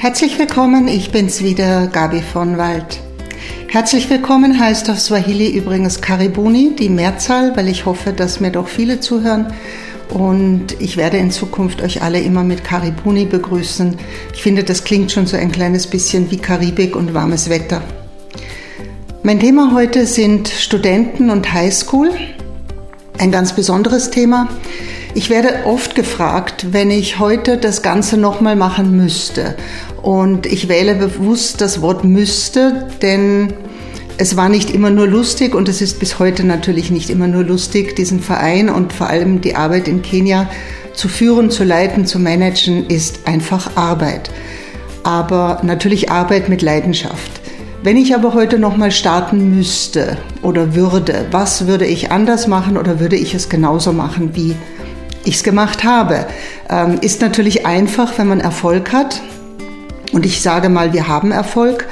Herzlich willkommen, ich bin's wieder, Gabi von Wald. Herzlich willkommen heißt auf Swahili übrigens Karibuni, die Mehrzahl, weil ich hoffe, dass mir doch viele zuhören. Und ich werde in Zukunft euch alle immer mit Karibuni begrüßen. Ich finde, das klingt schon so ein kleines bisschen wie Karibik und warmes Wetter. Mein Thema heute sind Studenten und Highschool. Ein ganz besonderes Thema. Ich werde oft gefragt, wenn ich heute das Ganze nochmal machen müsste. Und ich wähle bewusst das Wort müsste, denn es war nicht immer nur lustig und es ist bis heute natürlich nicht immer nur lustig, diesen Verein und vor allem die Arbeit in Kenia zu führen, zu leiten, zu managen, ist einfach Arbeit. Aber natürlich Arbeit mit Leidenschaft. Wenn ich aber heute nochmal starten müsste oder würde, was würde ich anders machen oder würde ich es genauso machen wie ich es gemacht habe. Ähm, ist natürlich einfach, wenn man Erfolg hat. Und ich sage mal, wir haben Erfolg.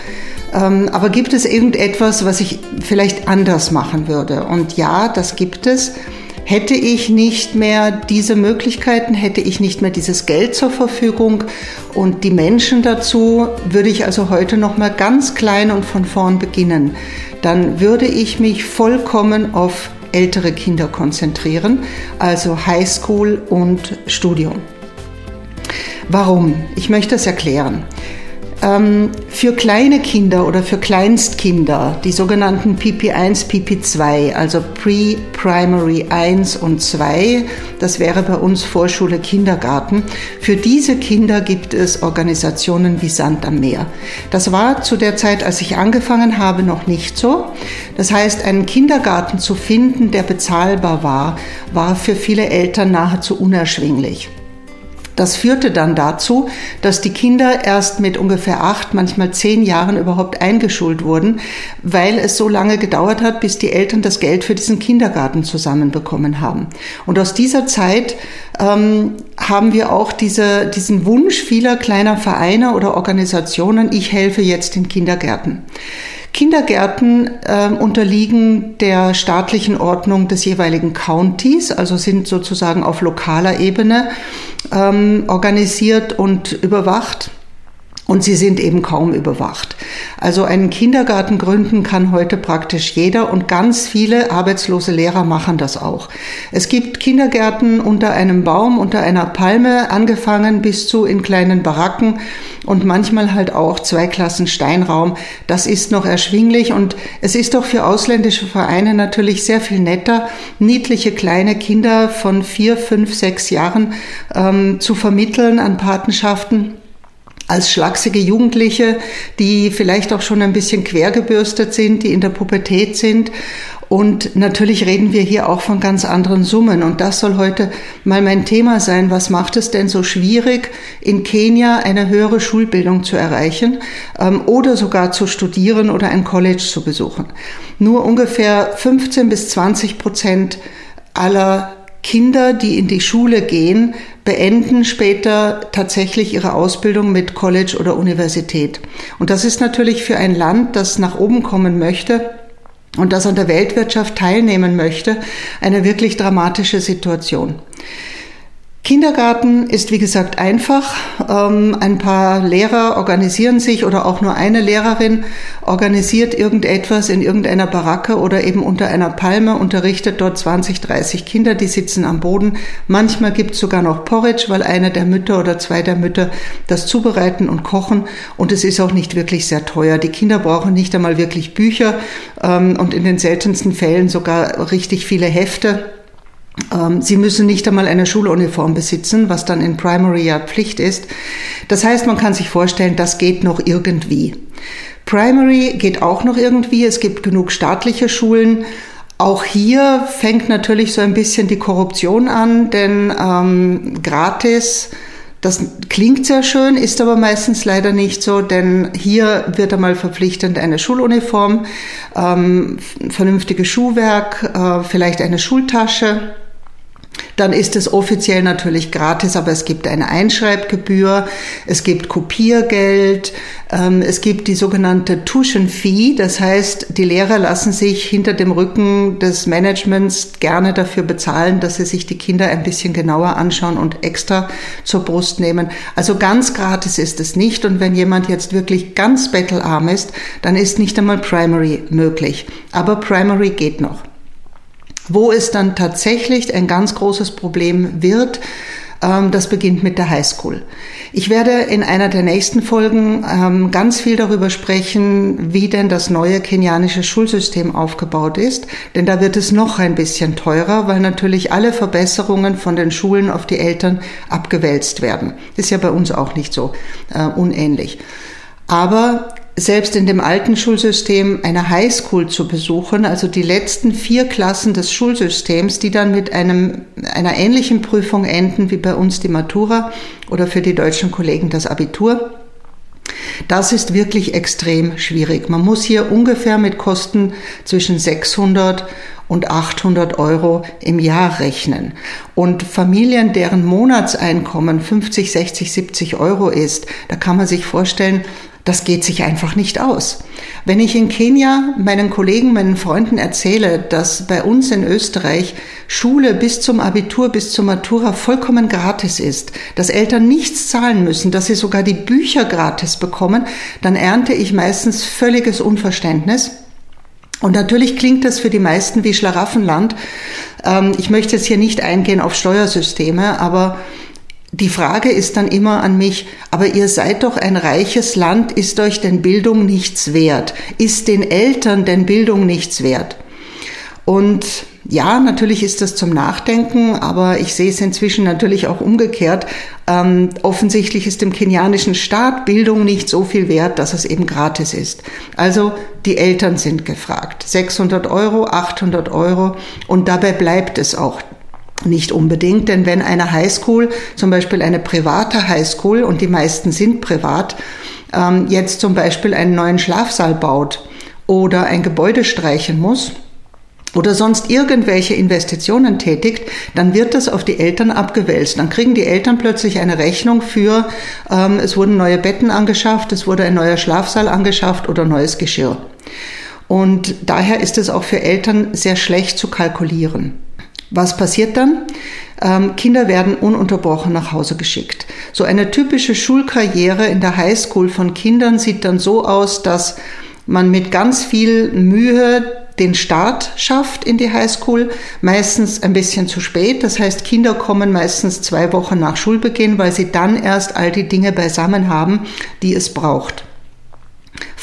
Ähm, aber gibt es irgendetwas, was ich vielleicht anders machen würde? Und ja, das gibt es. Hätte ich nicht mehr diese Möglichkeiten, hätte ich nicht mehr dieses Geld zur Verfügung und die Menschen dazu, würde ich also heute noch mal ganz klein und von vorn beginnen. Dann würde ich mich vollkommen auf ältere Kinder konzentrieren, also Highschool und Studium. Warum? Ich möchte es erklären. Ähm, für kleine Kinder oder für Kleinstkinder, die sogenannten PP1, PP2, also Pre-Primary 1 und 2, das wäre bei uns Vorschule, Kindergarten, für diese Kinder gibt es Organisationen wie Sand am Meer. Das war zu der Zeit, als ich angefangen habe, noch nicht so. Das heißt, einen Kindergarten zu finden, der bezahlbar war, war für viele Eltern nahezu unerschwinglich. Das führte dann dazu, dass die Kinder erst mit ungefähr acht, manchmal zehn Jahren überhaupt eingeschult wurden, weil es so lange gedauert hat, bis die Eltern das Geld für diesen Kindergarten zusammenbekommen haben. Und aus dieser Zeit ähm, haben wir auch diese, diesen Wunsch vieler kleiner Vereine oder Organisationen, ich helfe jetzt den Kindergärten. Kindergärten äh, unterliegen der staatlichen Ordnung des jeweiligen Countys, also sind sozusagen auf lokaler Ebene ähm, organisiert und überwacht. Und sie sind eben kaum überwacht. Also einen Kindergarten gründen kann heute praktisch jeder und ganz viele arbeitslose Lehrer machen das auch. Es gibt Kindergärten unter einem Baum, unter einer Palme, angefangen bis zu in kleinen Baracken und manchmal halt auch zwei Klassen Steinraum. Das ist noch erschwinglich und es ist doch für ausländische Vereine natürlich sehr viel netter, niedliche kleine Kinder von vier, fünf, sechs Jahren ähm, zu vermitteln an Patenschaften als schlachsige Jugendliche, die vielleicht auch schon ein bisschen quergebürstet sind, die in der Pubertät sind. Und natürlich reden wir hier auch von ganz anderen Summen. Und das soll heute mal mein Thema sein. Was macht es denn so schwierig, in Kenia eine höhere Schulbildung zu erreichen ähm, oder sogar zu studieren oder ein College zu besuchen? Nur ungefähr 15 bis 20 Prozent aller Kinder, die in die Schule gehen, beenden später tatsächlich ihre Ausbildung mit College oder Universität. Und das ist natürlich für ein Land, das nach oben kommen möchte, und das an der Weltwirtschaft teilnehmen möchte, eine wirklich dramatische Situation. Kindergarten ist wie gesagt einfach. Ähm, ein paar Lehrer organisieren sich oder auch nur eine Lehrerin organisiert irgendetwas in irgendeiner Baracke oder eben unter einer Palme, unterrichtet dort 20, 30 Kinder, die sitzen am Boden. Manchmal gibt es sogar noch Porridge, weil eine der Mütter oder zwei der Mütter das zubereiten und kochen. Und es ist auch nicht wirklich sehr teuer. Die Kinder brauchen nicht einmal wirklich Bücher ähm, und in den seltensten Fällen sogar richtig viele Hefte sie müssen nicht einmal eine Schuluniform besitzen, was dann in Primary ja Pflicht ist. Das heißt, man kann sich vorstellen, das geht noch irgendwie. Primary geht auch noch irgendwie. Es gibt genug staatliche Schulen. Auch hier fängt natürlich so ein bisschen die Korruption an, denn ähm, gratis, das klingt sehr schön, ist aber meistens leider nicht so, denn hier wird einmal verpflichtend eine Schuluniform, ähm, vernünftiges Schuhwerk, äh, vielleicht eine Schultasche dann ist es offiziell natürlich gratis, aber es gibt eine Einschreibgebühr, es gibt Kopiergeld, ähm, es gibt die sogenannte Tuition Fee, das heißt, die Lehrer lassen sich hinter dem Rücken des Managements gerne dafür bezahlen, dass sie sich die Kinder ein bisschen genauer anschauen und extra zur Brust nehmen. Also ganz gratis ist es nicht und wenn jemand jetzt wirklich ganz bettelarm ist, dann ist nicht einmal Primary möglich. Aber Primary geht noch. Wo es dann tatsächlich ein ganz großes Problem wird, ähm, das beginnt mit der Highschool. Ich werde in einer der nächsten Folgen ähm, ganz viel darüber sprechen, wie denn das neue kenianische Schulsystem aufgebaut ist. Denn da wird es noch ein bisschen teurer, weil natürlich alle Verbesserungen von den Schulen auf die Eltern abgewälzt werden. Ist ja bei uns auch nicht so äh, unähnlich. Aber selbst in dem alten Schulsystem eine Highschool zu besuchen, also die letzten vier Klassen des Schulsystems, die dann mit einem, einer ähnlichen Prüfung enden wie bei uns die Matura oder für die deutschen Kollegen das Abitur. Das ist wirklich extrem schwierig. Man muss hier ungefähr mit Kosten zwischen 600 und 800 Euro im Jahr rechnen. Und Familien, deren Monatseinkommen 50, 60, 70 Euro ist, da kann man sich vorstellen, das geht sich einfach nicht aus. Wenn ich in Kenia meinen Kollegen, meinen Freunden erzähle, dass bei uns in Österreich Schule bis zum Abitur, bis zur Matura vollkommen gratis ist, dass Eltern nichts zahlen müssen, dass sie sogar die Bücher gratis bekommen, dann ernte ich meistens völliges Unverständnis. Und natürlich klingt das für die meisten wie Schlaraffenland. Ähm, ich möchte jetzt hier nicht eingehen auf Steuersysteme, aber die Frage ist dann immer an mich, aber ihr seid doch ein reiches Land, ist euch denn Bildung nichts wert? Ist den Eltern denn Bildung nichts wert? Und ja, natürlich ist das zum Nachdenken, aber ich sehe es inzwischen natürlich auch umgekehrt. Ähm, offensichtlich ist dem kenianischen Staat Bildung nicht so viel wert, dass es eben gratis ist. Also die Eltern sind gefragt. 600 Euro, 800 Euro und dabei bleibt es auch. Nicht unbedingt, denn wenn eine Highschool, zum Beispiel eine private Highschool, und die meisten sind privat, ähm, jetzt zum Beispiel einen neuen Schlafsaal baut oder ein Gebäude streichen muss, oder sonst irgendwelche Investitionen tätigt, dann wird das auf die Eltern abgewälzt. Dann kriegen die Eltern plötzlich eine Rechnung für, ähm, es wurden neue Betten angeschafft, es wurde ein neuer Schlafsaal angeschafft oder neues Geschirr. Und daher ist es auch für Eltern sehr schlecht zu kalkulieren. Was passiert dann? Ähm, Kinder werden ununterbrochen nach Hause geschickt. So eine typische Schulkarriere in der Highschool von Kindern sieht dann so aus, dass man mit ganz viel Mühe den Start schafft in die Highschool, meistens ein bisschen zu spät. Das heißt, Kinder kommen meistens zwei Wochen nach Schulbeginn, weil sie dann erst all die Dinge beisammen haben, die es braucht.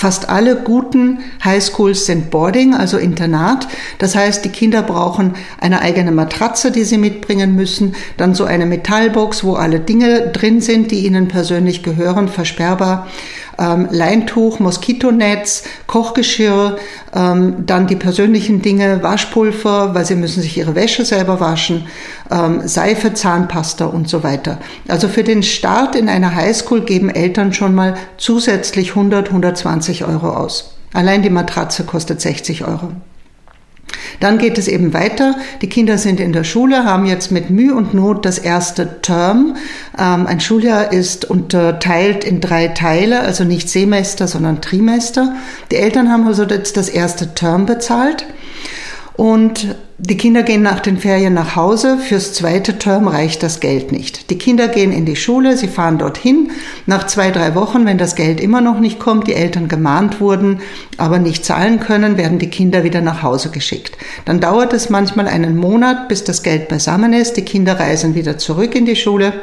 Fast alle guten Highschools sind Boarding, also Internat. Das heißt, die Kinder brauchen eine eigene Matratze, die sie mitbringen müssen, dann so eine Metallbox, wo alle Dinge drin sind, die ihnen persönlich gehören, versperrbar ähm, Leintuch, Moskitonetz, Kochgeschirr, ähm, dann die persönlichen Dinge, Waschpulver, weil sie müssen sich ihre Wäsche selber waschen, ähm, Seife, Zahnpasta und so weiter. Also für den Start in einer Highschool geben Eltern schon mal zusätzlich 100, 120 Euro aus. Allein die Matratze kostet 60 Euro. Dann geht es eben weiter. Die Kinder sind in der Schule, haben jetzt mit Mühe und Not das erste Term. Ähm, ein Schuljahr ist unterteilt in drei Teile, also nicht Semester, sondern Trimester. Die Eltern haben also jetzt das erste Term bezahlt. Und die Kinder gehen nach den Ferien nach Hause. Fürs zweite Term reicht das Geld nicht. Die Kinder gehen in die Schule, sie fahren dorthin. Nach zwei, drei Wochen, wenn das Geld immer noch nicht kommt, die Eltern gemahnt wurden, aber nicht zahlen können, werden die Kinder wieder nach Hause geschickt. Dann dauert es manchmal einen Monat, bis das Geld beisammen ist. Die Kinder reisen wieder zurück in die Schule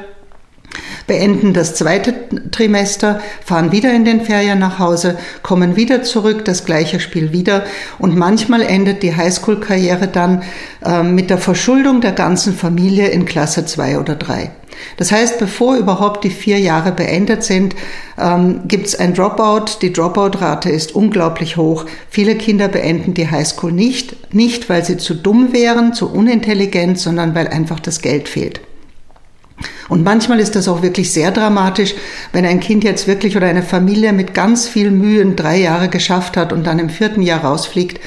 beenden das zweite Trimester, fahren wieder in den Ferien nach Hause, kommen wieder zurück, das gleiche Spiel wieder und manchmal endet die Highschool-Karriere dann äh, mit der Verschuldung der ganzen Familie in Klasse zwei oder drei. Das heißt, bevor überhaupt die vier Jahre beendet sind, ähm, gibt es ein Dropout. Die Dropout-Rate ist unglaublich hoch. Viele Kinder beenden die Highschool nicht, nicht weil sie zu dumm wären, zu unintelligent, sondern weil einfach das Geld fehlt. Und manchmal ist das auch wirklich sehr dramatisch, wenn ein Kind jetzt wirklich oder eine Familie mit ganz viel Mühen drei Jahre geschafft hat und dann im vierten Jahr rausfliegt.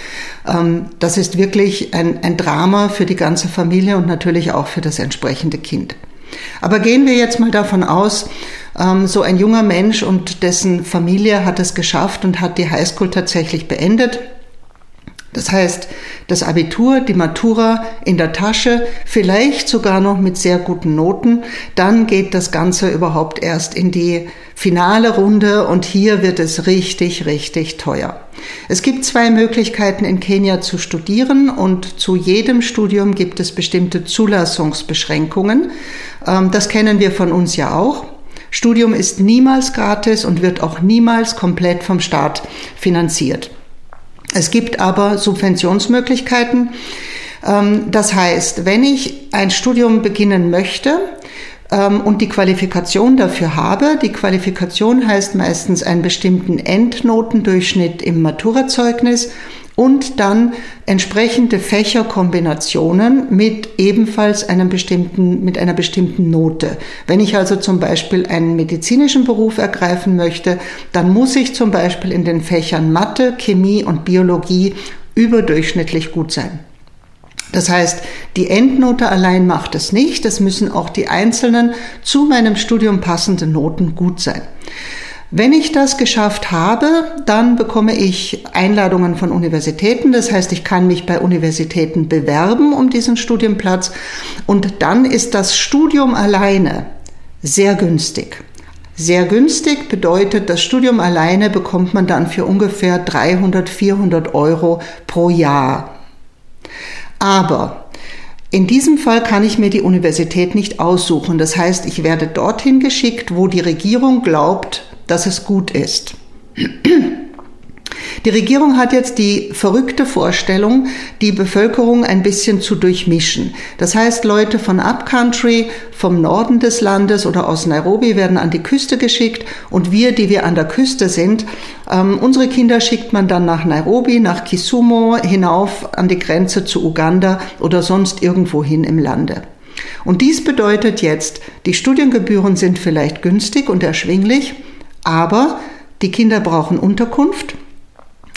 Ähm, das ist wirklich ein, ein Drama für die ganze Familie und natürlich auch für das entsprechende Kind. Aber gehen wir jetzt mal davon aus, ähm, so ein junger Mensch und dessen Familie hat es geschafft und hat die Highschool tatsächlich beendet das heißt, das Abitur, die Matura in der Tasche, vielleicht sogar noch mit sehr guten Noten, dann geht das Ganze überhaupt erst in die finale Runde und hier wird es richtig, richtig teuer. Es gibt zwei Möglichkeiten in Kenia zu studieren und zu jedem Studium gibt es bestimmte Zulassungsbeschränkungen. Ähm, das kennen wir von uns ja auch. Studium ist niemals gratis und wird auch niemals komplett vom Staat finanziert. Es gibt aber Subventionsmöglichkeiten. Ähm, das heißt, wenn ich ein Studium beginnen möchte, ähm, und die Qualifikation dafür habe. Die Qualifikation heißt meistens einen bestimmten Endnotendurchschnitt im Maturazeugnis und dann entsprechende Fächerkombinationen mit ebenfalls einem bestimmten, mit einer bestimmten Note. Wenn ich also zum Beispiel einen medizinischen Beruf ergreifen möchte, dann muss ich zum Beispiel in den Fächern Mathe, Chemie und Biologie überdurchschnittlich gut sein. Das heißt, die Endnote allein macht es nicht, es müssen auch die einzelnen zu meinem Studium passenden Noten gut sein. Wenn ich das geschafft habe, dann bekomme ich Einladungen von Universitäten. Das heißt, ich kann mich bei Universitäten bewerben um diesen Studienplatz. Und dann ist das Studium alleine sehr günstig. Sehr günstig bedeutet, das Studium alleine bekommt man dann für ungefähr 300, 400 Euro pro Jahr. Aber in diesem Fall kann ich mir die Universität nicht aussuchen. Das heißt, ich werde dorthin geschickt, wo die Regierung glaubt, dass es gut ist. Die Regierung hat jetzt die verrückte Vorstellung, die Bevölkerung ein bisschen zu durchmischen. Das heißt, Leute von Upcountry, vom Norden des Landes oder aus Nairobi werden an die Küste geschickt und wir, die wir an der Küste sind, ähm, unsere Kinder schickt man dann nach Nairobi, nach Kisumu, hinauf an die Grenze zu Uganda oder sonst irgendwo hin im Lande. Und dies bedeutet jetzt, die Studiengebühren sind vielleicht günstig und erschwinglich, aber die Kinder brauchen Unterkunft.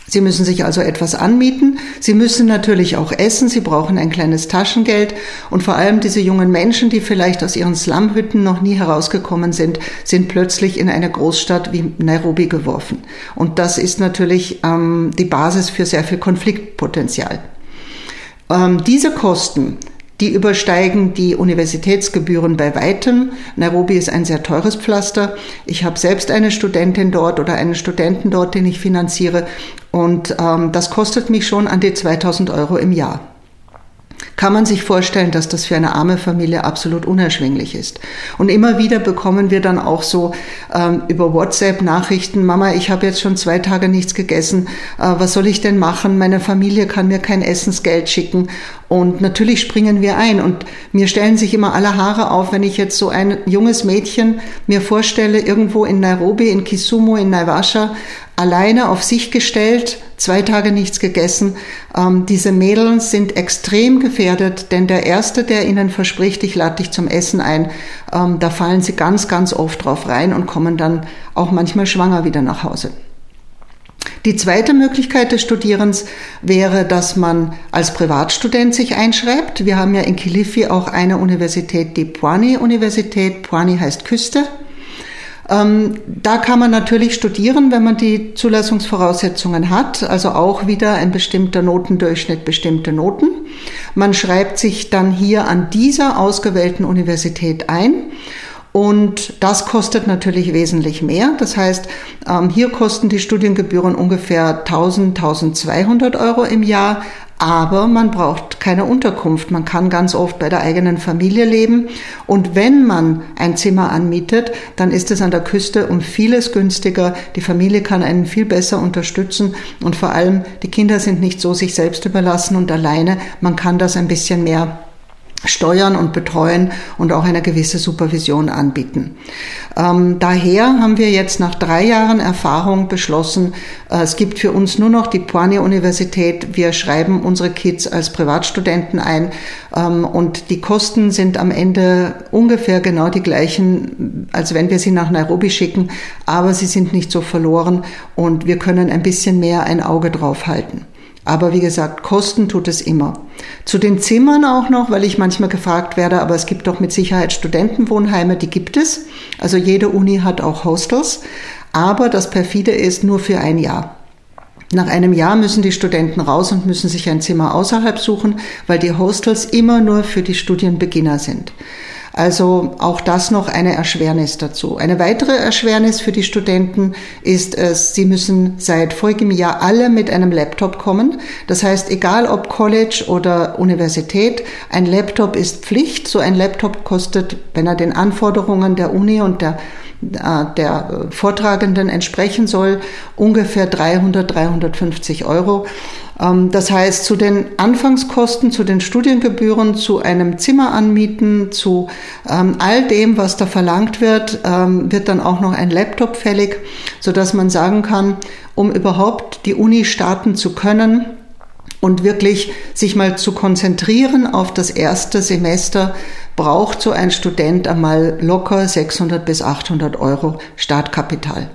Sie müssen sich also etwas anmieten. Sie müssen natürlich auch essen. Sie brauchen ein kleines Taschengeld. Und vor allem diese jungen Menschen, die vielleicht aus ihren Slumhütten noch nie herausgekommen sind, sind plötzlich in eine Großstadt wie Nairobi geworfen. Und das ist natürlich ähm, die Basis für sehr viel Konfliktpotenzial. Ähm, diese Kosten die übersteigen die Universitätsgebühren bei weitem. Nairobi ist ein sehr teures Pflaster. Ich habe selbst eine Studentin dort oder einen Studenten dort, den ich finanziere. Und ähm, das kostet mich schon an die 2000 Euro im Jahr kann man sich vorstellen, dass das für eine arme Familie absolut unerschwinglich ist. Und immer wieder bekommen wir dann auch so ähm, über WhatsApp Nachrichten, Mama, ich habe jetzt schon zwei Tage nichts gegessen, äh, was soll ich denn machen? Meine Familie kann mir kein Essensgeld schicken. Und natürlich springen wir ein. Und mir stellen sich immer alle Haare auf, wenn ich jetzt so ein junges Mädchen mir vorstelle, irgendwo in Nairobi, in Kisumu, in Naivasha, alleine auf sich gestellt, zwei Tage nichts gegessen. Ähm, diese Mädels sind extrem gefährdet, denn der Erste, der ihnen verspricht, ich lade dich zum Essen ein, ähm, da fallen sie ganz, ganz oft drauf rein und kommen dann auch manchmal schwanger wieder nach Hause. Die zweite Möglichkeit des Studierens wäre, dass man als Privatstudent sich einschreibt. Wir haben ja in Kilifi auch eine Universität, die Pwani-Universität. Pwani heißt Küste. Ähm, da kann man natürlich studieren, wenn man die Zulassungsvoraussetzungen hat, also auch wieder ein bestimmter Notendurchschnitt, bestimmte Noten. Man schreibt sich dann hier an dieser ausgewählten Universität ein. Und das kostet natürlich wesentlich mehr. Das heißt, ähm, hier kosten die Studiengebühren ungefähr 1000, 1200 Euro im Jahr. Aber man braucht keine Unterkunft. Man kann ganz oft bei der eigenen Familie leben. Und wenn man ein Zimmer anmietet, dann ist es an der Küste um vieles günstiger. Die Familie kann einen viel besser unterstützen. Und vor allem, die Kinder sind nicht so sich selbst überlassen und alleine. Man kann das ein bisschen mehr steuern und betreuen und auch eine gewisse Supervision anbieten. Ähm, daher haben wir jetzt nach drei Jahren Erfahrung beschlossen, äh, es gibt für uns nur noch die Poani-Universität. Wir schreiben unsere Kids als Privatstudenten ein ähm, und die Kosten sind am Ende ungefähr genau die gleichen, als wenn wir sie nach Nairobi schicken, aber sie sind nicht so verloren und wir können ein bisschen mehr ein Auge drauf halten. Aber wie gesagt, kosten tut es immer. Zu den Zimmern auch noch, weil ich manchmal gefragt werde, aber es gibt doch mit Sicherheit Studentenwohnheime, die gibt es. Also jede Uni hat auch Hostels. Aber das perfide ist nur für ein Jahr. Nach einem Jahr müssen die Studenten raus und müssen sich ein Zimmer außerhalb suchen, weil die Hostels immer nur für die Studienbeginner sind. Also auch das noch eine Erschwernis dazu. Eine weitere Erschwernis für die Studenten ist es, sie müssen seit folgendem Jahr alle mit einem Laptop kommen. Das heißt, egal ob College oder Universität, ein Laptop ist Pflicht. So ein Laptop kostet, wenn er den Anforderungen der Uni und der äh, der Vortragenden entsprechen soll, ungefähr 300, 350 Euro. Ähm, das heißt, zu den Anfangskosten, zu den Studiengebühren, zu einem Zimmer anmieten, zu ähm, all dem, was da verlangt wird, ähm, wird dann auch noch ein Laptop fällig, sodass man sagen kann, um überhaupt die Uni starten zu können, und wirklich sich mal zu konzentrieren auf das erste Semester, braucht so ein Student einmal locker 600 bis 800 Euro Startkapital.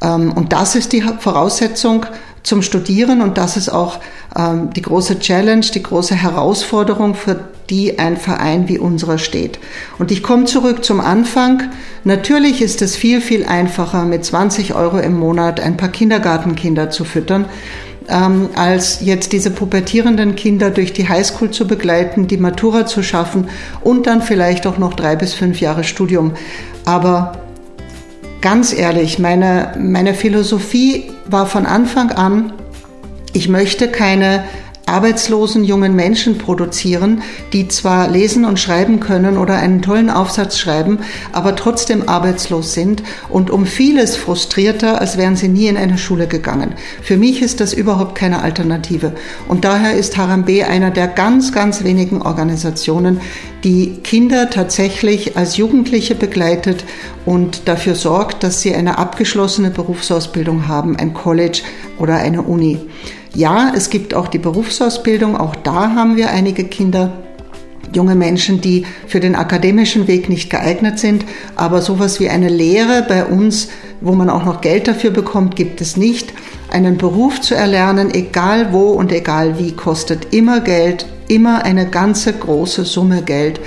Und das ist die Voraussetzung zum Studieren und das ist auch ähm, die große Challenge, die große Herausforderung, für die ein Verein wie unserer steht. Und ich komme zurück zum Anfang. Natürlich ist es viel, viel einfacher, mit 20 Euro im Monat ein paar Kindergartenkinder zu füttern, ähm, als jetzt diese pubertierenden Kinder durch die Highschool zu begleiten, die Matura zu schaffen und dann vielleicht auch noch drei bis fünf Jahre Studium. Aber ganz ehrlich, meine, meine Philosophie war von Anfang an, ich möchte keine arbeitslosen jungen Menschen produzieren, die zwar lesen und schreiben können oder einen tollen Aufsatz schreiben, aber trotzdem arbeitslos sind und um vieles frustrierter, als wären sie nie in eine Schule gegangen. Für mich ist das überhaupt keine Alternative. Und daher ist Harambe einer der ganz, ganz wenigen Organisationen, die Kinder tatsächlich als Jugendliche begleitet und dafür sorgt, dass sie eine abgeschlossene Berufsausbildung haben, ein College oder eine Uni. Ja, es gibt auch die Berufsausbildung, auch da haben wir einige Kinder, junge Menschen, die für den akademischen Weg nicht geeignet sind, aber sowas wie eine Lehre bei uns, wo man auch noch Geld dafür bekommt, gibt es nicht. Einen Beruf zu erlernen, egal wo und egal wie, kostet immer Geld, immer eine ganze große Summe Geld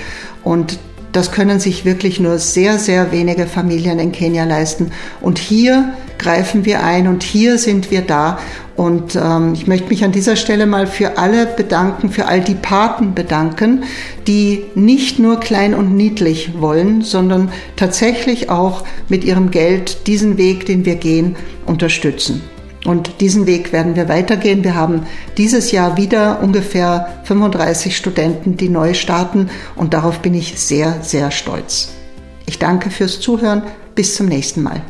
und das können sich wirklich nur sehr, sehr wenige Familien in Kenia leisten. Und hier greifen wir ein und hier sind wir da. Und ähm, ich möchte mich an dieser Stelle mal für alle bedanken, für all die Paten bedanken, die nicht nur klein und niedlich wollen, sondern tatsächlich auch mit ihrem Geld diesen Weg, den wir gehen, unterstützen. Und diesen Weg werden wir weitergehen. Wir haben dieses Jahr wieder ungefähr 35 Studenten, die neu starten und darauf bin ich sehr, sehr stolz. Ich danke fürs Zuhören. Bis zum nächsten Mal.